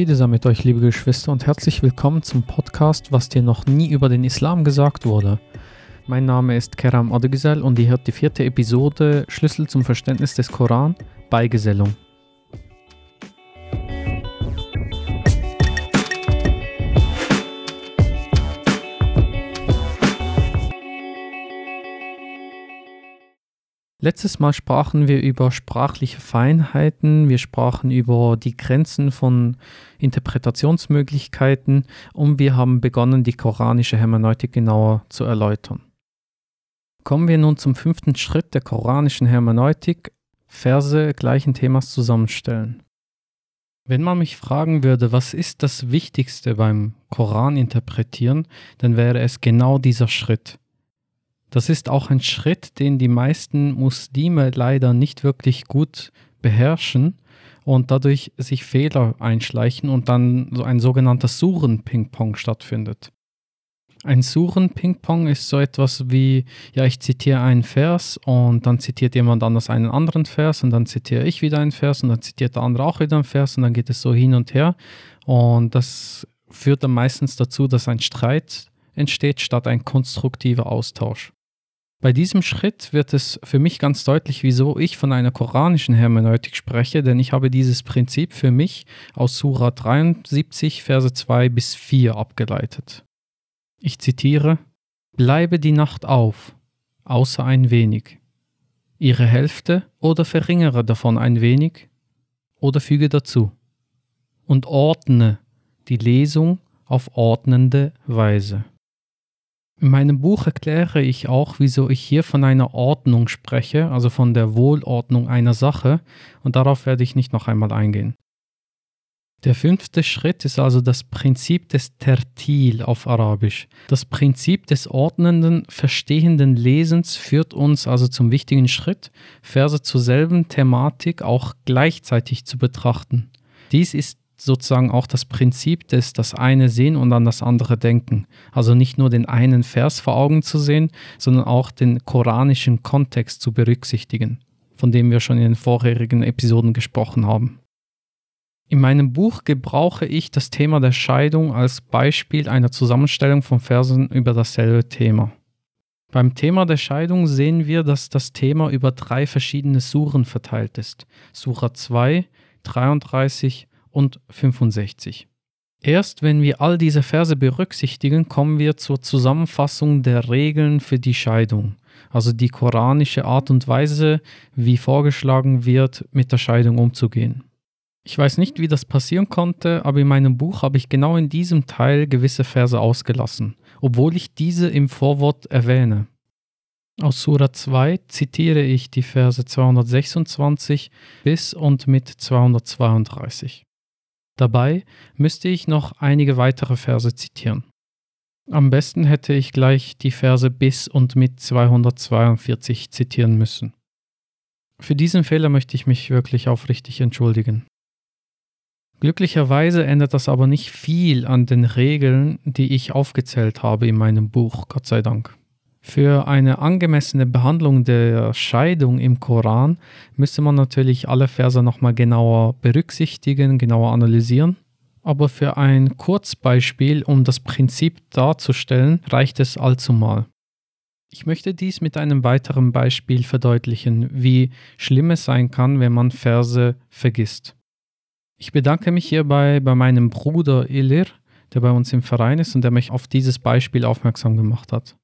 Friede sei mit euch, liebe Geschwister, und herzlich willkommen zum Podcast, was dir noch nie über den Islam gesagt wurde. Mein Name ist Keram Adegüzel und ihr hört die vierte Episode Schlüssel zum Verständnis des Koran, Beigesellung. Letztes Mal sprachen wir über sprachliche Feinheiten, wir sprachen über die Grenzen von Interpretationsmöglichkeiten und wir haben begonnen, die koranische Hermeneutik genauer zu erläutern. Kommen wir nun zum fünften Schritt der koranischen Hermeneutik, Verse gleichen Themas zusammenstellen. Wenn man mich fragen würde, was ist das Wichtigste beim Koran interpretieren, dann wäre es genau dieser Schritt. Das ist auch ein Schritt, den die meisten Muslime leider nicht wirklich gut beherrschen und dadurch sich Fehler einschleichen und dann so ein sogenannter Suren-Ping-Pong stattfindet. Ein Suren-Ping-Pong ist so etwas wie, ja, ich zitiere einen Vers und dann zitiert jemand anders einen anderen Vers und dann zitiere ich wieder einen Vers und dann zitiert der andere auch wieder einen Vers und dann geht es so hin und her und das führt dann meistens dazu, dass ein Streit entsteht statt ein konstruktiver Austausch. Bei diesem Schritt wird es für mich ganz deutlich, wieso ich von einer koranischen Hermeneutik spreche, denn ich habe dieses Prinzip für mich aus Surah 73, Verse 2 bis 4 abgeleitet. Ich zitiere: Bleibe die Nacht auf, außer ein wenig. Ihre Hälfte oder verringere davon ein wenig oder füge dazu. Und ordne die Lesung auf ordnende Weise. In meinem Buch erkläre ich auch, wieso ich hier von einer Ordnung spreche, also von der Wohlordnung einer Sache, und darauf werde ich nicht noch einmal eingehen. Der fünfte Schritt ist also das Prinzip des Tertil auf Arabisch. Das Prinzip des ordnenden, verstehenden Lesens führt uns also zum wichtigen Schritt, Verse zur selben Thematik auch gleichzeitig zu betrachten. Dies ist sozusagen auch das Prinzip des das eine sehen und an das andere denken. Also nicht nur den einen Vers vor Augen zu sehen, sondern auch den koranischen Kontext zu berücksichtigen, von dem wir schon in den vorherigen Episoden gesprochen haben. In meinem Buch gebrauche ich das Thema der Scheidung als Beispiel einer Zusammenstellung von Versen über dasselbe Thema. Beim Thema der Scheidung sehen wir, dass das Thema über drei verschiedene Suren verteilt ist. Sura 2, 33 und 65. Erst wenn wir all diese Verse berücksichtigen, kommen wir zur Zusammenfassung der Regeln für die Scheidung, also die koranische Art und Weise, wie vorgeschlagen wird, mit der Scheidung umzugehen. Ich weiß nicht, wie das passieren konnte, aber in meinem Buch habe ich genau in diesem Teil gewisse Verse ausgelassen, obwohl ich diese im Vorwort erwähne. Aus Sura 2 zitiere ich die Verse 226 bis und mit 232. Dabei müsste ich noch einige weitere Verse zitieren. Am besten hätte ich gleich die Verse bis und mit 242 zitieren müssen. Für diesen Fehler möchte ich mich wirklich aufrichtig entschuldigen. Glücklicherweise ändert das aber nicht viel an den Regeln, die ich aufgezählt habe in meinem Buch, Gott sei Dank. Für eine angemessene Behandlung der Scheidung im Koran müsste man natürlich alle Verse nochmal genauer berücksichtigen, genauer analysieren. Aber für ein Kurzbeispiel, um das Prinzip darzustellen, reicht es allzumal. Ich möchte dies mit einem weiteren Beispiel verdeutlichen, wie schlimm es sein kann, wenn man Verse vergisst. Ich bedanke mich hierbei bei meinem Bruder Ilir, der bei uns im Verein ist und der mich auf dieses Beispiel aufmerksam gemacht hat.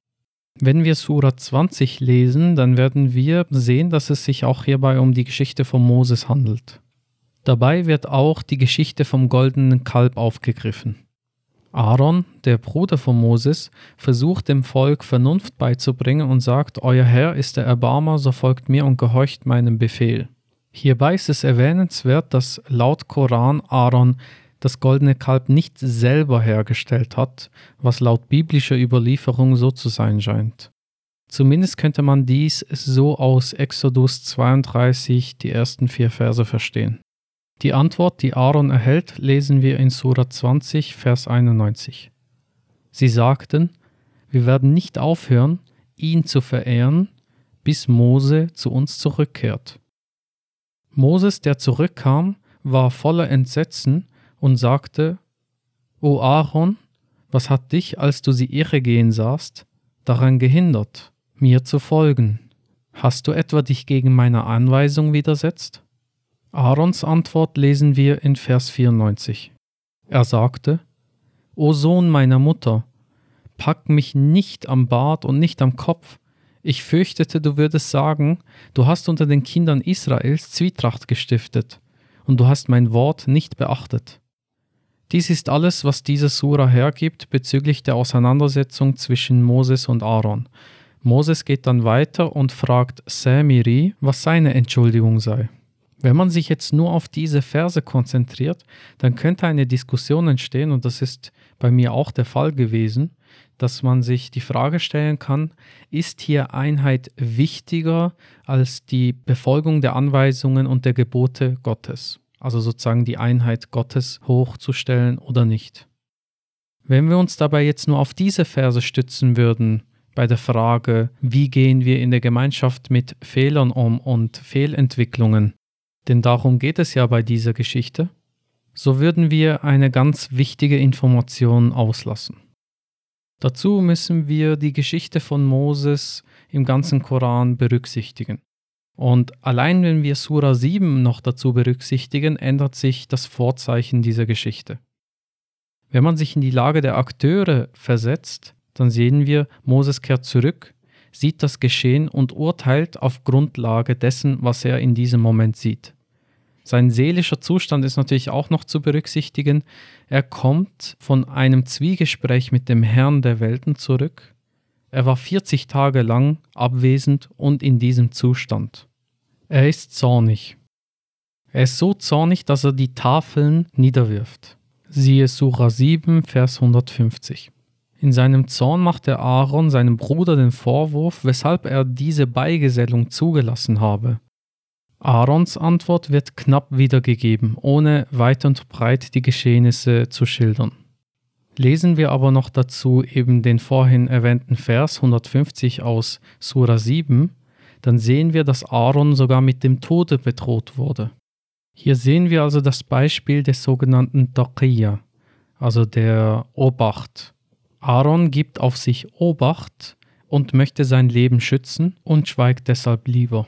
Wenn wir Sura 20 lesen, dann werden wir sehen, dass es sich auch hierbei um die Geschichte von Moses handelt. Dabei wird auch die Geschichte vom goldenen Kalb aufgegriffen. Aaron, der Bruder von Moses, versucht dem Volk Vernunft beizubringen und sagt, Euer Herr ist der Erbarmer, so folgt mir und gehorcht meinem Befehl. Hierbei ist es erwähnenswert, dass laut Koran Aaron das goldene Kalb nicht selber hergestellt hat, was laut biblischer Überlieferung so zu sein scheint. Zumindest könnte man dies so aus Exodus 32 die ersten vier Verse verstehen. Die Antwort, die Aaron erhält, lesen wir in Sura 20, Vers 91. Sie sagten, wir werden nicht aufhören, ihn zu verehren, bis Mose zu uns zurückkehrt. Moses, der zurückkam, war voller Entsetzen und sagte, O Aaron, was hat dich, als du sie irre gehen sahst, daran gehindert, mir zu folgen? Hast du etwa dich gegen meine Anweisung widersetzt? Aarons Antwort lesen wir in Vers 94. Er sagte, O Sohn meiner Mutter, pack mich nicht am Bart und nicht am Kopf. Ich fürchtete, du würdest sagen, du hast unter den Kindern Israels Zwietracht gestiftet, und du hast mein Wort nicht beachtet. Dies ist alles, was diese Sura hergibt bezüglich der Auseinandersetzung zwischen Moses und Aaron. Moses geht dann weiter und fragt Samiri, was seine Entschuldigung sei. Wenn man sich jetzt nur auf diese Verse konzentriert, dann könnte eine Diskussion entstehen, und das ist bei mir auch der Fall gewesen, dass man sich die Frage stellen kann, ist hier Einheit wichtiger als die Befolgung der Anweisungen und der Gebote Gottes? Also sozusagen die Einheit Gottes hochzustellen oder nicht. Wenn wir uns dabei jetzt nur auf diese Verse stützen würden, bei der Frage, wie gehen wir in der Gemeinschaft mit Fehlern um und Fehlentwicklungen, denn darum geht es ja bei dieser Geschichte, so würden wir eine ganz wichtige Information auslassen. Dazu müssen wir die Geschichte von Moses im ganzen Koran berücksichtigen. Und allein wenn wir Sura 7 noch dazu berücksichtigen, ändert sich das Vorzeichen dieser Geschichte. Wenn man sich in die Lage der Akteure versetzt, dann sehen wir, Moses kehrt zurück, sieht das Geschehen und urteilt auf Grundlage dessen, was er in diesem Moment sieht. Sein seelischer Zustand ist natürlich auch noch zu berücksichtigen. Er kommt von einem Zwiegespräch mit dem Herrn der Welten zurück. Er war 40 Tage lang abwesend und in diesem Zustand. Er ist zornig. Er ist so zornig, dass er die Tafeln niederwirft. Siehe Sura 7, Vers 150. In seinem Zorn macht der Aaron seinem Bruder den Vorwurf, weshalb er diese Beigesellung zugelassen habe. Aarons Antwort wird knapp wiedergegeben, ohne weit und breit die Geschehnisse zu schildern. Lesen wir aber noch dazu eben den vorhin erwähnten Vers 150 aus Sura 7, dann sehen wir, dass Aaron sogar mit dem Tode bedroht wurde. Hier sehen wir also das Beispiel des sogenannten Taqiyya, also der Obacht. Aaron gibt auf sich Obacht und möchte sein Leben schützen und schweigt deshalb lieber.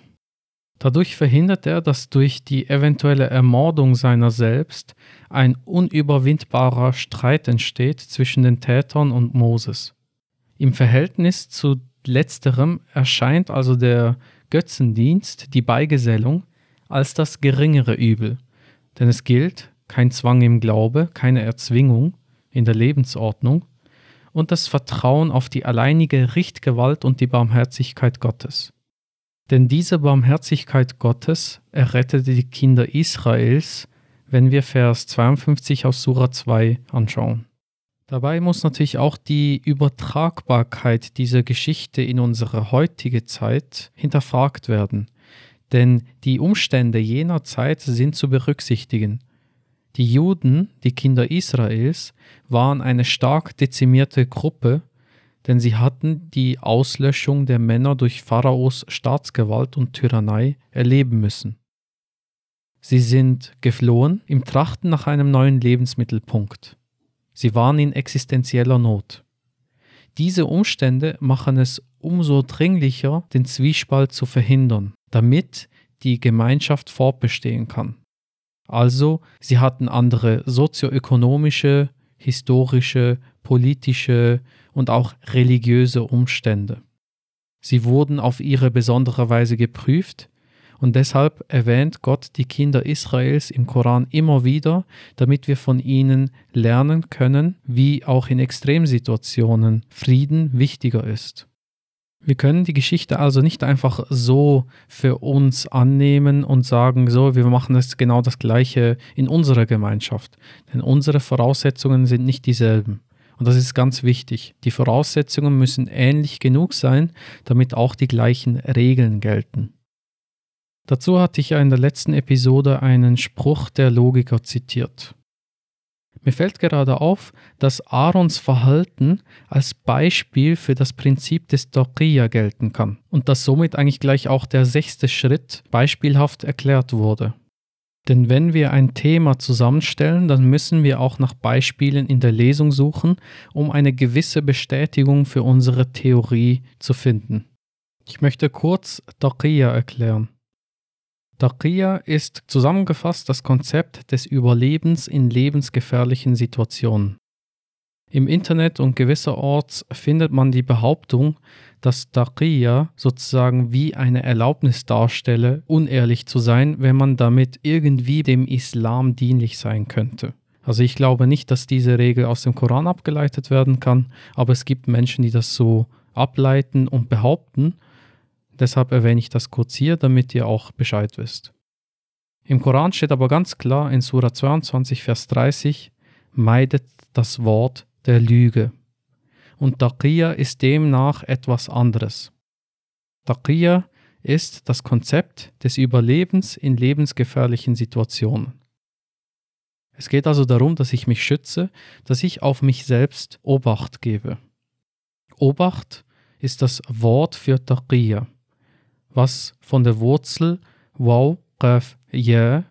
Dadurch verhindert er, dass durch die eventuelle Ermordung seiner selbst ein unüberwindbarer Streit entsteht zwischen den Tätern und Moses. Im Verhältnis zu letzterem erscheint also der Götzendienst, die Beigesellung, als das geringere Übel. Denn es gilt kein Zwang im Glaube, keine Erzwingung in der Lebensordnung und das Vertrauen auf die alleinige Richtgewalt und die Barmherzigkeit Gottes. Denn diese Barmherzigkeit Gottes errettete die Kinder Israels, wenn wir Vers 52 aus Sura 2 anschauen. Dabei muss natürlich auch die Übertragbarkeit dieser Geschichte in unsere heutige Zeit hinterfragt werden, denn die Umstände jener Zeit sind zu berücksichtigen. Die Juden, die Kinder Israels, waren eine stark dezimierte Gruppe, denn sie hatten die Auslöschung der Männer durch Pharaos Staatsgewalt und Tyrannei erleben müssen. Sie sind geflohen im Trachten nach einem neuen Lebensmittelpunkt. Sie waren in existenzieller Not. Diese Umstände machen es umso dringlicher, den Zwiespalt zu verhindern, damit die Gemeinschaft fortbestehen kann. Also, sie hatten andere sozioökonomische, historische, politische und auch religiöse Umstände. Sie wurden auf ihre besondere Weise geprüft und deshalb erwähnt Gott die Kinder Israels im Koran immer wieder, damit wir von ihnen lernen können, wie auch in Extremsituationen Frieden wichtiger ist. Wir können die Geschichte also nicht einfach so für uns annehmen und sagen, so, wir machen jetzt genau das Gleiche in unserer Gemeinschaft. Denn unsere Voraussetzungen sind nicht dieselben. Und das ist ganz wichtig. Die Voraussetzungen müssen ähnlich genug sein, damit auch die gleichen Regeln gelten. Dazu hatte ich ja in der letzten Episode einen Spruch der Logiker zitiert. Mir fällt gerade auf, dass Aarons Verhalten als Beispiel für das Prinzip des Doqiyya gelten kann und dass somit eigentlich gleich auch der sechste Schritt beispielhaft erklärt wurde. Denn wenn wir ein Thema zusammenstellen, dann müssen wir auch nach Beispielen in der Lesung suchen, um eine gewisse Bestätigung für unsere Theorie zu finden. Ich möchte kurz Taqiyya erklären. Taqiyya ist zusammengefasst das Konzept des Überlebens in lebensgefährlichen Situationen. Im Internet und gewisserorts findet man die Behauptung, dass Taqiyya sozusagen wie eine Erlaubnis darstelle, unehrlich zu sein, wenn man damit irgendwie dem Islam dienlich sein könnte. Also ich glaube nicht, dass diese Regel aus dem Koran abgeleitet werden kann, aber es gibt Menschen, die das so ableiten und behaupten. Deshalb erwähne ich das kurz hier, damit ihr auch Bescheid wisst. Im Koran steht aber ganz klar in Surah 22, Vers 30, meidet das Wort der Lüge und Taqiyya ist demnach etwas anderes. Taqiyya ist das Konzept des Überlebens in lebensgefährlichen Situationen. Es geht also darum, dass ich mich schütze, dass ich auf mich selbst Obacht gebe. Obacht ist das Wort für Taqiyya, was von der Wurzel Waw, Qaf, Ya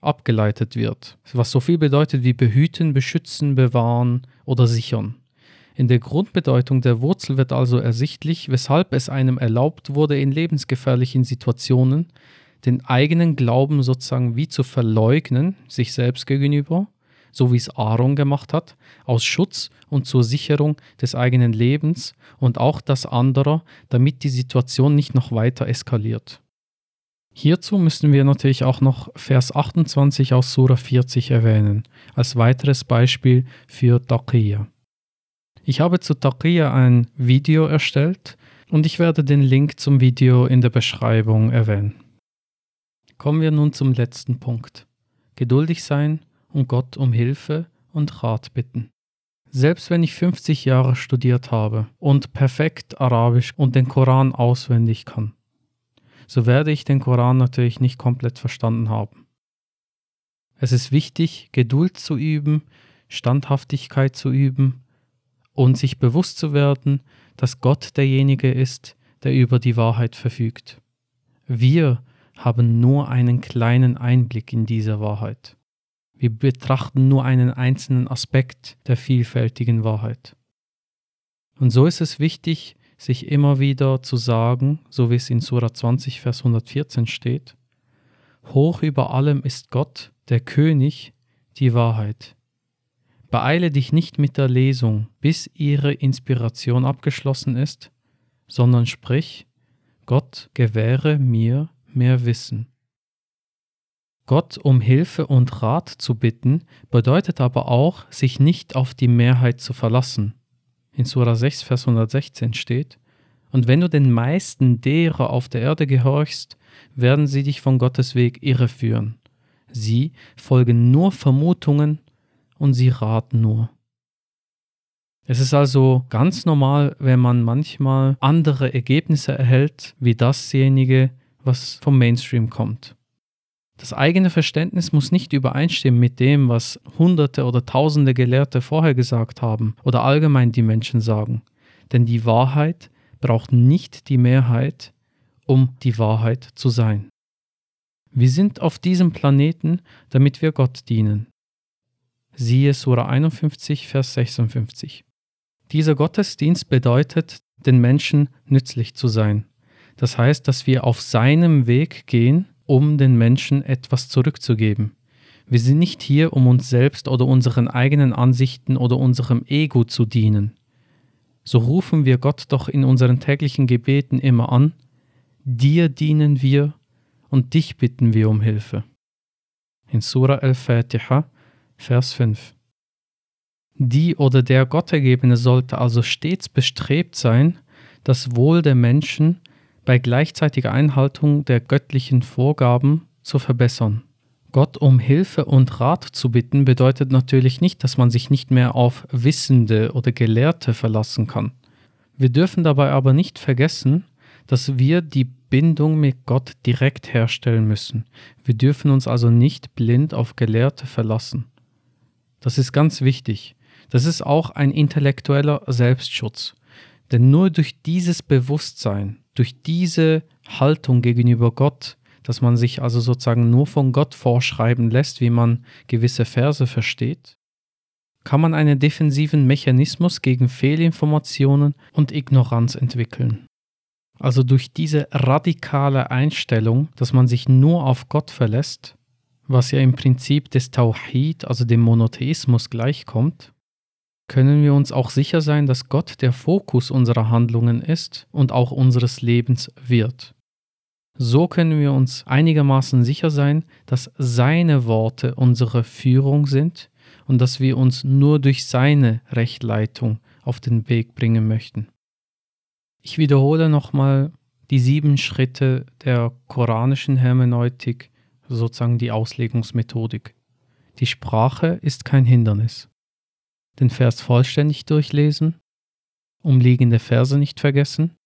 abgeleitet wird, was so viel bedeutet wie behüten, beschützen, bewahren oder sichern. In der Grundbedeutung der Wurzel wird also ersichtlich, weshalb es einem erlaubt wurde, in lebensgefährlichen Situationen den eigenen Glauben sozusagen wie zu verleugnen, sich selbst gegenüber, so wie es Aaron gemacht hat, aus Schutz und zur Sicherung des eigenen Lebens und auch das anderer, damit die Situation nicht noch weiter eskaliert. Hierzu müssen wir natürlich auch noch Vers 28 aus Sura 40 erwähnen, als weiteres Beispiel für Taqiyya. Ich habe zu Taqiyya ein Video erstellt und ich werde den Link zum Video in der Beschreibung erwähnen. Kommen wir nun zum letzten Punkt. Geduldig sein und Gott um Hilfe und Rat bitten. Selbst wenn ich 50 Jahre studiert habe und perfekt Arabisch und den Koran auswendig kann, so werde ich den Koran natürlich nicht komplett verstanden haben. Es ist wichtig, Geduld zu üben, Standhaftigkeit zu üben und sich bewusst zu werden, dass Gott derjenige ist, der über die Wahrheit verfügt. Wir haben nur einen kleinen Einblick in diese Wahrheit. Wir betrachten nur einen einzelnen Aspekt der vielfältigen Wahrheit. Und so ist es wichtig, sich immer wieder zu sagen, so wie es in Surah 20, Vers 114 steht, Hoch über allem ist Gott, der König, die Wahrheit. Beeile dich nicht mit der Lesung, bis ihre Inspiration abgeschlossen ist, sondern sprich, Gott gewähre mir mehr Wissen. Gott um Hilfe und Rat zu bitten, bedeutet aber auch, sich nicht auf die Mehrheit zu verlassen. In Surah 6, Vers 116 steht, Und wenn du den meisten derer auf der Erde gehorchst, werden sie dich von Gottes Weg irreführen. Sie folgen nur Vermutungen und sie raten nur. Es ist also ganz normal, wenn man manchmal andere Ergebnisse erhält, wie dasjenige, was vom Mainstream kommt. Das eigene Verständnis muss nicht übereinstimmen mit dem, was Hunderte oder Tausende Gelehrte vorher gesagt haben oder allgemein die Menschen sagen. Denn die Wahrheit braucht nicht die Mehrheit, um die Wahrheit zu sein. Wir sind auf diesem Planeten, damit wir Gott dienen. Siehe Sura 51, Vers 56. Dieser Gottesdienst bedeutet, den Menschen nützlich zu sein. Das heißt, dass wir auf seinem Weg gehen, um den Menschen etwas zurückzugeben. Wir sind nicht hier, um uns selbst oder unseren eigenen Ansichten oder unserem Ego zu dienen. So rufen wir Gott doch in unseren täglichen Gebeten immer an, dir dienen wir und dich bitten wir um Hilfe. In Surah al-Fatiha Vers 5. Die oder der Gottergebene sollte also stets bestrebt sein, das Wohl der Menschen bei gleichzeitiger Einhaltung der göttlichen Vorgaben zu verbessern. Gott um Hilfe und Rat zu bitten bedeutet natürlich nicht, dass man sich nicht mehr auf Wissende oder Gelehrte verlassen kann. Wir dürfen dabei aber nicht vergessen, dass wir die Bindung mit Gott direkt herstellen müssen. Wir dürfen uns also nicht blind auf Gelehrte verlassen. Das ist ganz wichtig. Das ist auch ein intellektueller Selbstschutz. Denn nur durch dieses Bewusstsein, durch diese Haltung gegenüber Gott, dass man sich also sozusagen nur von Gott vorschreiben lässt, wie man gewisse Verse versteht, kann man einen defensiven Mechanismus gegen Fehlinformationen und Ignoranz entwickeln. Also durch diese radikale Einstellung, dass man sich nur auf Gott verlässt, was ja im Prinzip des Tawhid, also dem Monotheismus gleichkommt, können wir uns auch sicher sein, dass Gott der Fokus unserer Handlungen ist und auch unseres Lebens wird. So können wir uns einigermaßen sicher sein, dass seine Worte unsere Führung sind und dass wir uns nur durch seine Rechtleitung auf den Weg bringen möchten. Ich wiederhole nochmal die sieben Schritte der koranischen Hermeneutik, sozusagen die Auslegungsmethodik. Die Sprache ist kein Hindernis. Den Vers vollständig durchlesen, umliegende Verse nicht vergessen,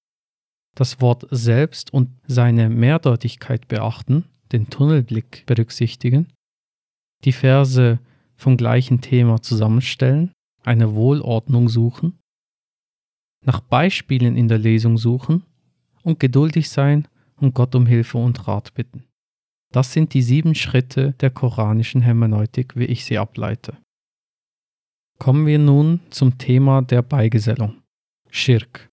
das Wort selbst und seine Mehrdeutigkeit beachten, den Tunnelblick berücksichtigen, die Verse vom gleichen Thema zusammenstellen, eine Wohlordnung suchen, nach Beispielen in der Lesung suchen und geduldig sein und Gott um Hilfe und Rat bitten. Das sind die sieben Schritte der koranischen Hermeneutik, wie ich sie ableite. Kommen wir nun zum Thema der Beigesellung. Schirk.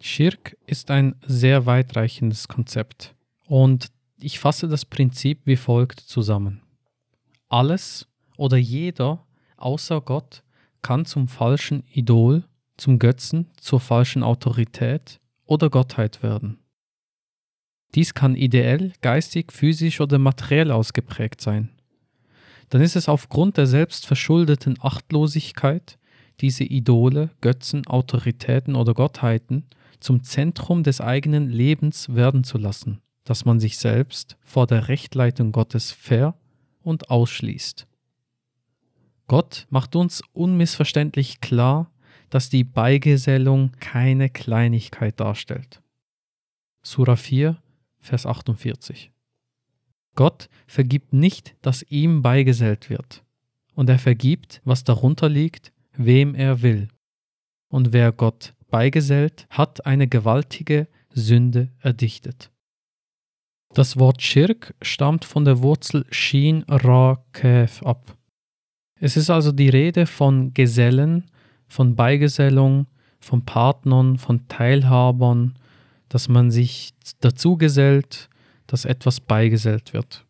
Schirk ist ein sehr weitreichendes Konzept und ich fasse das Prinzip wie folgt zusammen. Alles oder jeder außer Gott kann zum falschen Idol, zum Götzen, zur falschen Autorität oder Gottheit werden. Dies kann ideell, geistig, physisch oder materiell ausgeprägt sein. Dann ist es aufgrund der selbstverschuldeten Achtlosigkeit, diese Idole, Götzen, Autoritäten oder Gottheiten zum Zentrum des eigenen Lebens werden zu lassen, dass man sich selbst vor der Rechtleitung Gottes ver- und ausschließt. Gott macht uns unmissverständlich klar, dass die Beigesellung keine Kleinigkeit darstellt. Surah 4, Vers 48. Gott vergibt nicht, dass ihm beigesellt wird, und er vergibt, was darunter liegt, wem er will. Und wer Gott beigesellt, hat eine gewaltige Sünde erdichtet. Das Wort Schirk stammt von der Wurzel Shin Ra Kef ab. Es ist also die Rede von Gesellen, von Beigesellung, von Partnern, von Teilhabern, dass man sich dazu gesellt, dass etwas beigesellt wird.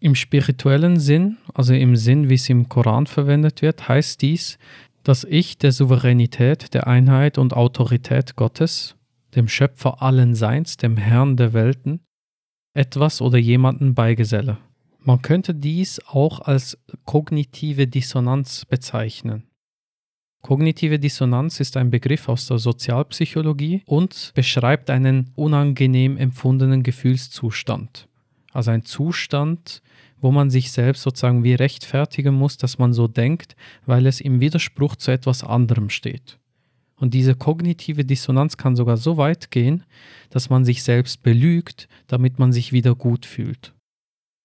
Im spirituellen Sinn, also im Sinn, wie es im Koran verwendet wird, heißt dies, dass ich der Souveränität, der Einheit und Autorität Gottes, dem Schöpfer allen Seins, dem Herrn der Welten, etwas oder jemanden beigeselle. Man könnte dies auch als kognitive Dissonanz bezeichnen. Kognitive Dissonanz ist ein Begriff aus der Sozialpsychologie und beschreibt einen unangenehm empfundenen Gefühlszustand. Also ein Zustand, wo man sich selbst sozusagen wie rechtfertigen muss, dass man so denkt, weil es im Widerspruch zu etwas anderem steht. Und diese kognitive Dissonanz kann sogar so weit gehen, dass man sich selbst belügt, damit man sich wieder gut fühlt.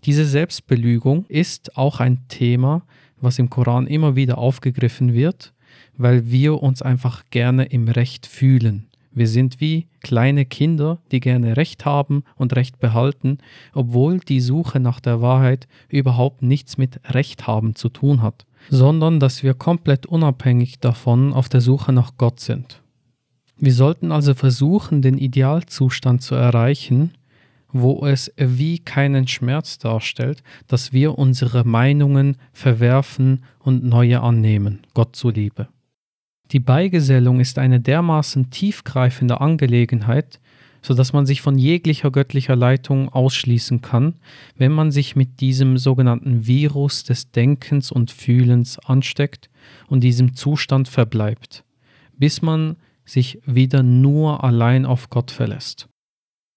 Diese Selbstbelügung ist auch ein Thema, was im Koran immer wieder aufgegriffen wird, weil wir uns einfach gerne im Recht fühlen. Wir sind wie kleine Kinder, die gerne Recht haben und Recht behalten, obwohl die Suche nach der Wahrheit überhaupt nichts mit Recht haben zu tun hat, sondern dass wir komplett unabhängig davon auf der Suche nach Gott sind. Wir sollten also versuchen, den Idealzustand zu erreichen, wo es wie keinen Schmerz darstellt, dass wir unsere Meinungen verwerfen und neue annehmen, Gott zuliebe. Die Beigesellung ist eine dermaßen tiefgreifende Angelegenheit, so dass man sich von jeglicher göttlicher Leitung ausschließen kann, wenn man sich mit diesem sogenannten Virus des Denkens und Fühlens ansteckt und diesem Zustand verbleibt, bis man sich wieder nur allein auf Gott verlässt.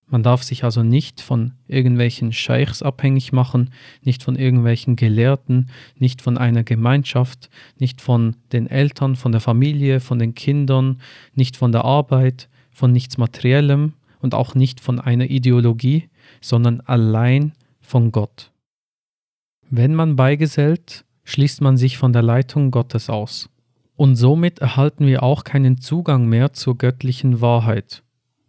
Man darf sich also nicht von irgendwelchen Scheichs abhängig machen, nicht von irgendwelchen Gelehrten, nicht von einer Gemeinschaft, nicht von den Eltern, von der Familie, von den Kindern, nicht von der Arbeit, von nichts Materiellem und auch nicht von einer Ideologie, sondern allein von Gott. Wenn man beigesellt, schließt man sich von der Leitung Gottes aus. Und somit erhalten wir auch keinen Zugang mehr zur göttlichen Wahrheit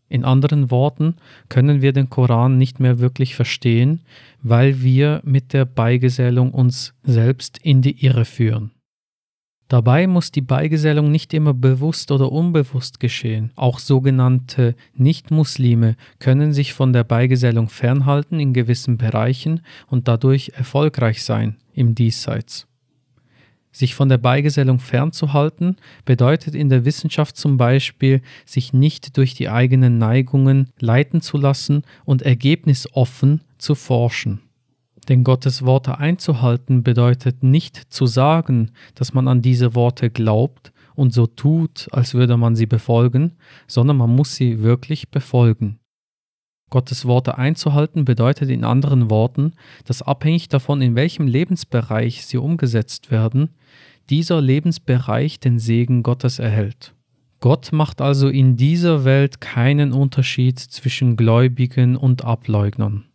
In anderen Worten können wir den Koran nicht mehr wirklich verstehen, weil wir mit der Beigesellung uns selbst in die Irre führen. Dabei muss die Beigesellung nicht immer bewusst oder unbewusst geschehen. Auch sogenannte Nichtmuslime können sich von der Beigesellung fernhalten in gewissen Bereichen und dadurch erfolgreich sein im Diesseits. Sich von der Beigesellung fernzuhalten bedeutet in der Wissenschaft zum Beispiel, sich nicht durch die eigenen Neigungen leiten zu lassen und ergebnisoffen zu forschen. Denn Gottes Worte einzuhalten bedeutet nicht zu sagen, dass man an diese Worte glaubt und so tut, als würde man sie befolgen, sondern man muss sie wirklich befolgen. Gottes Worte einzuhalten bedeutet in anderen Worten, dass abhängig davon, in welchem Lebensbereich sie umgesetzt werden, dieser Lebensbereich den Segen Gottes erhält. Gott macht also in dieser Welt keinen Unterschied zwischen Gläubigen und Ableugnern.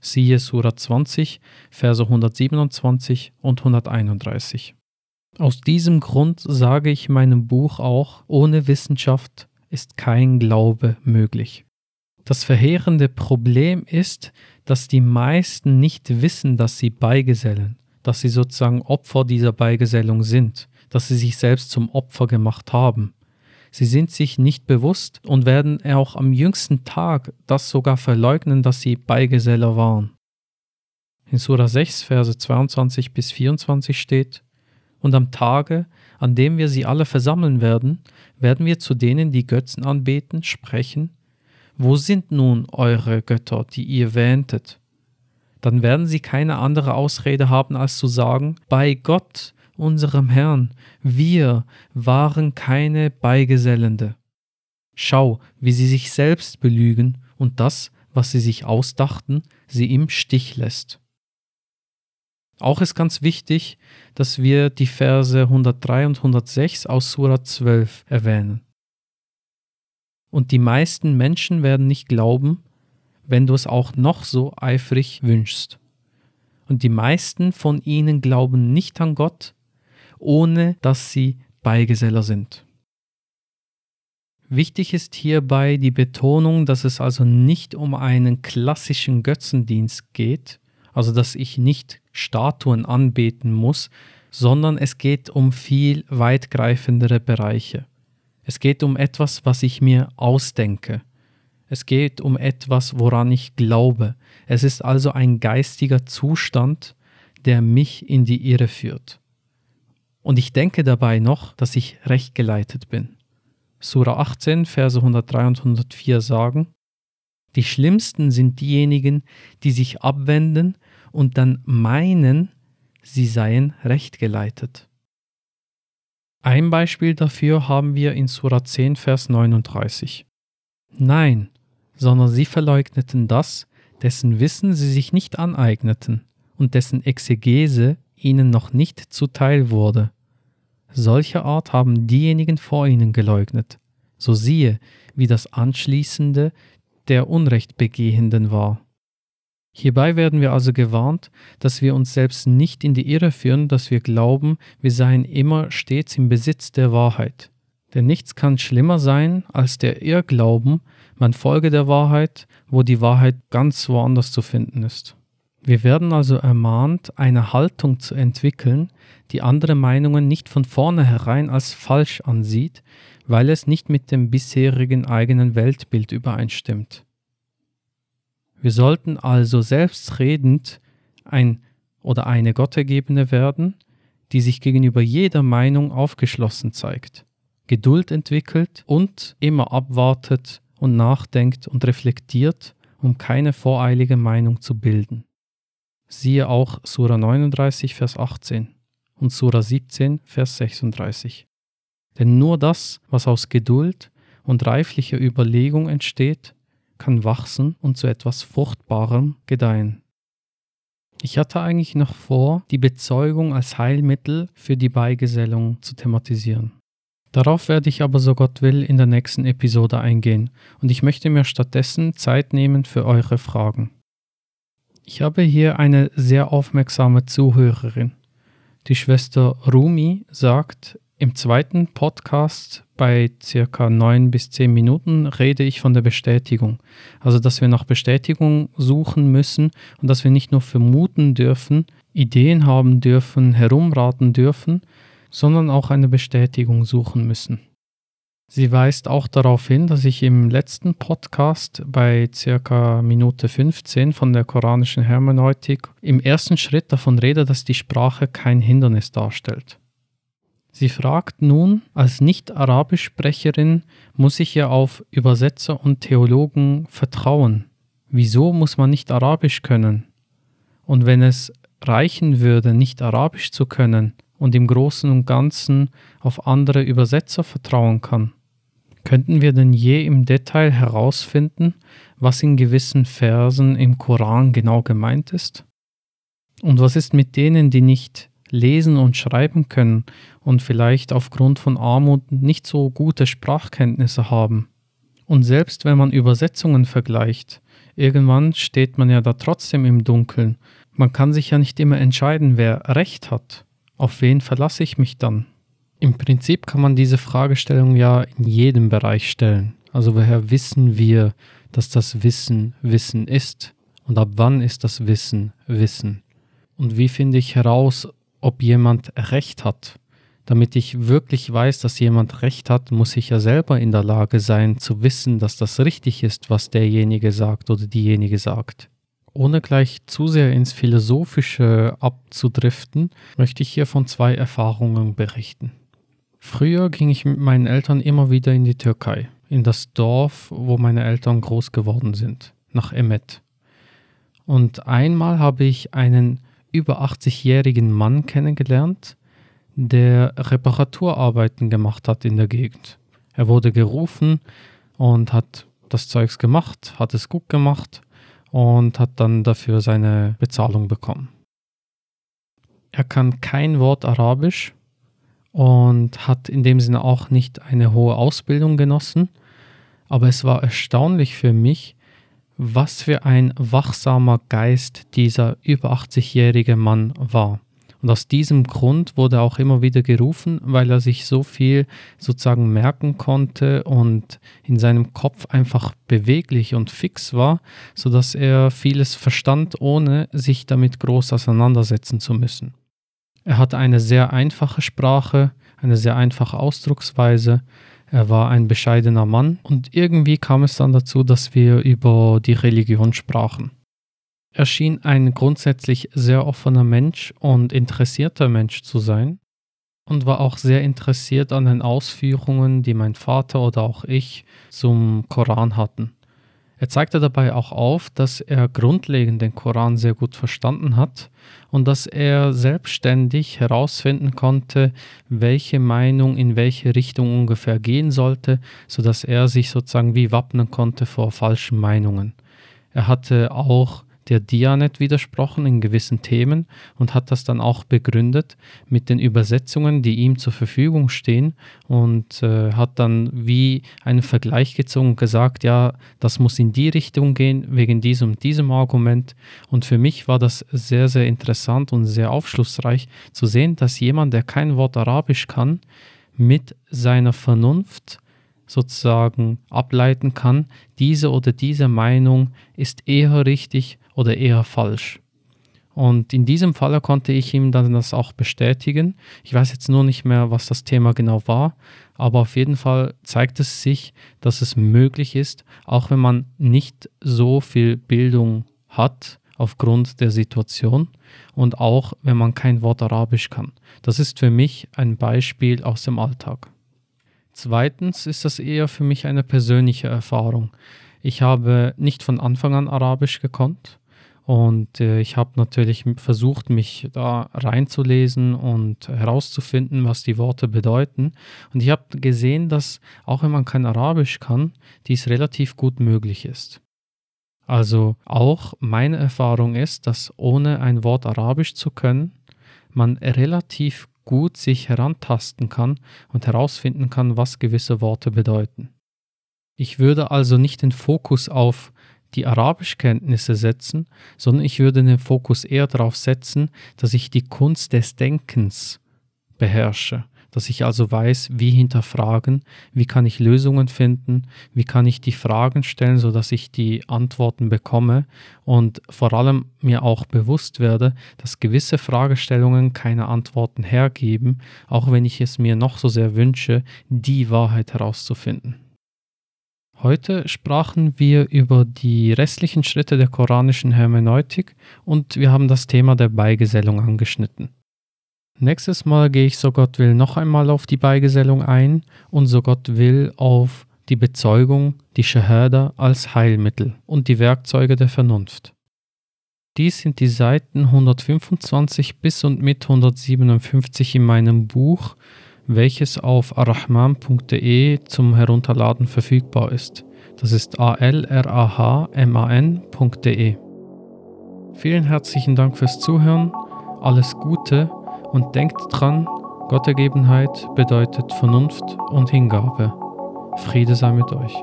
Siehe Sura 20, Verse 127 und 131. Aus diesem Grund sage ich in meinem Buch auch, ohne Wissenschaft ist kein Glaube möglich. Das verheerende Problem ist, dass die meisten nicht wissen, dass sie beigesellen dass sie sozusagen Opfer dieser Beigesellung sind, dass sie sich selbst zum Opfer gemacht haben. Sie sind sich nicht bewusst und werden auch am jüngsten Tag das sogar verleugnen, dass sie Beigeseller waren. In Sura 6, Verse 22 bis 24 steht, Und am Tage, an dem wir sie alle versammeln werden, werden wir zu denen, die Götzen anbeten, sprechen, Wo sind nun eure Götter, die ihr wähntet? Dann werden sie keine andere Ausrede haben, als zu sagen, bei Gott, unserem Herrn, wir waren keine Beigesellende. Schau, wie sie sich selbst belügen und das, was sie sich ausdachten, sie im Stich lässt. Auch ist ganz wichtig, dass wir die Verse 103 und 106 aus Surah 12 erwähnen. Und die meisten Menschen werden nicht glauben, wenn du es auch noch so eifrig wünschst. Und die meisten von ihnen glauben nicht an Gott, ohne dass sie Beigeseller sind. Wichtig ist hierbei die Betonung, dass es also nicht um einen klassischen Götzendienst geht, also dass ich nicht Statuen anbeten muss, sondern es geht um viel weitgreifendere Bereiche. Es geht um etwas, was ich mir ausdenke, es geht um etwas, woran ich glaube. Es ist also ein geistiger Zustand, der mich in die Irre führt. Und ich denke dabei noch, dass ich recht geleitet bin. Sura 18, Verse 103 und 104 sagen, die schlimmsten sind diejenigen, die sich abwenden und dann meinen, sie seien recht geleitet. Ein Beispiel dafür haben wir in Sura 10, Vers 39. Nein, sondern sie verleugneten das, dessen Wissen sie sich nicht aneigneten und dessen Exegese ihnen noch nicht zuteil wurde. Solcher Art haben diejenigen vor ihnen geleugnet. So siehe, wie das Anschließende der Unrechtbegehenden war. Hierbei werden wir also gewarnt, dass wir uns selbst nicht in die Irre führen, dass wir glauben, wir seien immer stets im Besitz der Wahrheit. Denn nichts kann schlimmer sein als der Irrglauben, man folge der Wahrheit, wo die Wahrheit ganz woanders zu finden ist. Wir werden also ermahnt, eine Haltung zu entwickeln, die andere Meinungen nicht von vornherein als falsch ansieht, weil es nicht mit dem bisherigen eigenen Weltbild übereinstimmt. Wir sollten also selbstredend ein oder eine Gottergebene werden, die sich gegenüber jeder Meinung aufgeschlossen zeigt, Geduld entwickelt und immer abwartet, und nachdenkt und reflektiert, um keine voreilige Meinung zu bilden. Siehe auch Sura 39, Vers 18 und Sura 17, Vers 36. Denn nur das, was aus Geduld und reiflicher Überlegung entsteht, kann wachsen und zu etwas Fruchtbarem gedeihen. Ich hatte eigentlich noch vor, die Bezeugung als Heilmittel für die Beigesellung zu thematisieren. Darauf werde ich aber, so Gott will, in der nächsten Episode eingehen und ich möchte mir stattdessen Zeit nehmen für eure Fragen. Ich habe hier eine sehr aufmerksame Zuhörerin. Die Schwester Rumi sagt, Im zweiten Podcast bei circa neun bis zehn Minuten rede ich von der Bestätigung. Also, dass wir nach Bestätigung suchen müssen und dass wir nicht nur vermuten dürfen, Ideen haben dürfen, herumraten dürfen, sondern auch eine Bestätigung suchen müssen. Sie weist auch darauf hin, dass ich im letzten Podcast bei circa Minute 15 von der koranischen Hermeneutik im ersten Schritt davon rede, dass die Sprache kein Hindernis darstellt. Sie fragt nun, als Nicht-Arabisch-Sprecherin muss ich ja auf Übersetzer und Theologen vertrauen. Wieso muss man nicht Arabisch können? Und wenn es reichen würde, nicht Arabisch zu können und im Großen und Ganzen auf andere Übersetzer vertrauen kann, Könnten wir denn je im Detail herausfinden, was in gewissen Versen im Koran genau gemeint ist? Und was ist mit denen, die nicht lesen und schreiben können und vielleicht aufgrund von Armut nicht so gute Sprachkenntnisse haben? Und selbst wenn man Übersetzungen vergleicht, irgendwann steht man ja da trotzdem im Dunkeln. Man kann sich ja nicht immer entscheiden, wer recht hat. Auf wen verlasse ich mich dann? Im Prinzip kann man diese Fragestellung ja in jedem Bereich stellen. Also woher wissen wir, dass das Wissen Wissen ist? Und ab wann ist das Wissen Wissen? Und wie finde ich heraus, ob jemand recht hat? Damit ich wirklich weiß, dass jemand recht hat, muss ich ja selber in der Lage sein zu wissen, dass das richtig ist, was derjenige sagt oder diejenige sagt. Ohne gleich zu sehr ins Philosophische abzudriften, möchte ich hier von zwei Erfahrungen berichten. Früher ging ich mit meinen Eltern immer wieder in die Türkei, in das Dorf, wo meine Eltern groß geworden sind, nach Emmet. Und einmal habe ich einen über 80-jährigen Mann kennengelernt, der Reparaturarbeiten gemacht hat in der Gegend. Er wurde gerufen und hat das Zeugs gemacht, hat es gut gemacht und hat dann dafür seine Bezahlung bekommen. Er kann kein Wort Arabisch und hat in dem Sinne auch nicht eine hohe Ausbildung genossen. Aber es war erstaunlich für mich, was für ein wachsamer Geist dieser über 80-jährige Mann war. Und aus diesem Grund wurde auch immer wieder gerufen, weil er sich so viel sozusagen merken konnte und in seinem Kopf einfach beweglich und fix war, sodass er vieles verstand, ohne sich damit groß auseinandersetzen zu müssen. Er hatte eine sehr einfache Sprache, eine sehr einfache Ausdrucksweise. Er war ein bescheidener Mann und irgendwie kam es dann dazu, dass wir über die Religion sprachen. Er schien ein grundsätzlich sehr offener Mensch und interessierter Mensch zu sein und war auch sehr interessiert an den Ausführungen, die mein Vater oder auch ich zum Koran hatten. Er zeigte dabei auch auf, dass er grundlegend den Koran sehr gut verstanden hat und dass er selbstständig herausfinden konnte, welche Meinung in welche Richtung ungefähr gehen sollte, sodass er sich sozusagen wie wappnen konnte vor falschen Meinungen. Er hatte auch der Dianet widersprochen in gewissen Themen und hat das dann auch begründet mit den Übersetzungen, die ihm zur Verfügung stehen und äh, hat dann wie einen Vergleich gezogen und gesagt, ja, das muss in die Richtung gehen wegen diesem und diesem Argument. Und für mich war das sehr, sehr interessant und sehr aufschlussreich zu sehen, dass jemand, der kein Wort Arabisch kann, mit seiner Vernunft sozusagen ableiten kann, diese oder diese Meinung ist eher richtig oder eher falsch. Und in diesem Fall konnte ich ihm dann das auch bestätigen. Ich weiß jetzt nur nicht mehr, was das Thema genau war, aber auf jeden Fall zeigt es sich, dass es möglich ist, auch wenn man nicht so viel Bildung hat aufgrund der Situation und auch wenn man kein Wort Arabisch kann. Das ist für mich ein Beispiel aus dem Alltag. Zweitens ist das eher für mich eine persönliche Erfahrung. Ich habe nicht von Anfang an Arabisch gekonnt und äh, ich habe natürlich versucht, mich da reinzulesen und herauszufinden, was die Worte bedeuten. Und ich habe gesehen, dass auch wenn man kein Arabisch kann, dies relativ gut möglich ist. Also auch meine Erfahrung ist, dass ohne ein Wort Arabisch zu können, man relativ gut sich herantasten kann und herausfinden kann, was gewisse Worte bedeuten. Ich würde also nicht den Fokus auf die Arabischkenntnisse setzen, sondern ich würde den Fokus eher darauf setzen, dass ich die Kunst des Denkens beherrsche, dass ich also weiß, wie hinterfragen, wie kann ich Lösungen finden, wie kann ich die Fragen stellen, sodass ich die Antworten bekomme und vor allem mir auch bewusst werde, dass gewisse Fragestellungen keine Antworten hergeben, auch wenn ich es mir noch so sehr wünsche, die Wahrheit herauszufinden. Heute sprachen wir über die restlichen Schritte der koranischen Hermeneutik und wir haben das Thema der Beigesellung angeschnitten. Nächstes Mal gehe ich, so Gott will, noch einmal auf die Beigesellung ein und so Gott will auf die Bezeugung, die Shahada als Heilmittel und die Werkzeuge der Vernunft. Dies sind die Seiten 125 bis und mit 157 in meinem Buch, welches auf arrahman.de zum Herunterladen verfügbar ist. Das ist alrahman.de. Vielen herzlichen Dank fürs Zuhören, alles Gute und denkt dran, Gottergebenheit bedeutet Vernunft und Hingabe. Friede sei mit euch.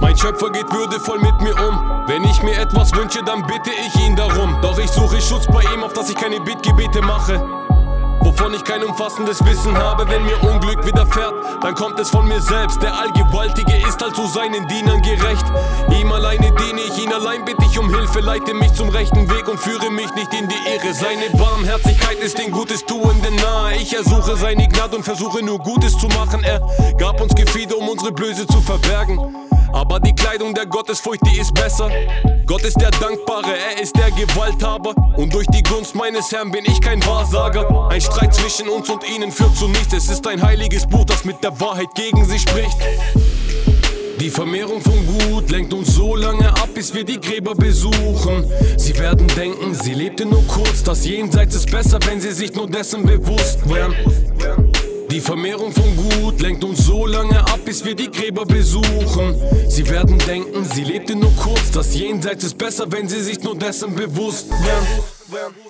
Mein Schöpfer geht würdevoll mit mir um. Wenn ich mir etwas wünsche, dann bitte ich ihn darum. Doch ich suche Schutz bei ihm, auf dass ich keine Bittgebete mache wovon ich kein umfassendes Wissen habe. Wenn mir Unglück widerfährt, dann kommt es von mir selbst. Der Allgewaltige ist also seinen Dienern gerecht. Ihm alleine diene ich, ihn allein bitte ich um Hilfe. Leite mich zum rechten Weg und führe mich nicht in die Irre. Seine Barmherzigkeit ist den Gutes tuenden nahe. Ich ersuche seine Gnade und versuche nur Gutes zu machen. Er gab uns Gefieder, um unsere Blöße zu verbergen. Aber die Kleidung der Gottesfurcht, die ist besser. Gott ist der Dankbare, er ist der Gewalthaber. Und durch die Gunst meines Herrn bin ich kein Wahrsager. Ein Streit zwischen uns und ihnen führt zu nichts. Es ist ein heiliges Buch, das mit der Wahrheit gegen sie spricht. Die Vermehrung von Gut lenkt uns so lange ab, bis wir die Gräber besuchen. Sie werden denken, sie lebte nur kurz. Das Jenseits ist besser, wenn sie sich nur dessen bewusst wären. Die Vermehrung von Gut lenkt uns so lange ab, bis wir die Gräber besuchen. Sie werden denken, sie lebte nur kurz. Das Jenseits ist besser, wenn sie sich nur dessen bewusst wären.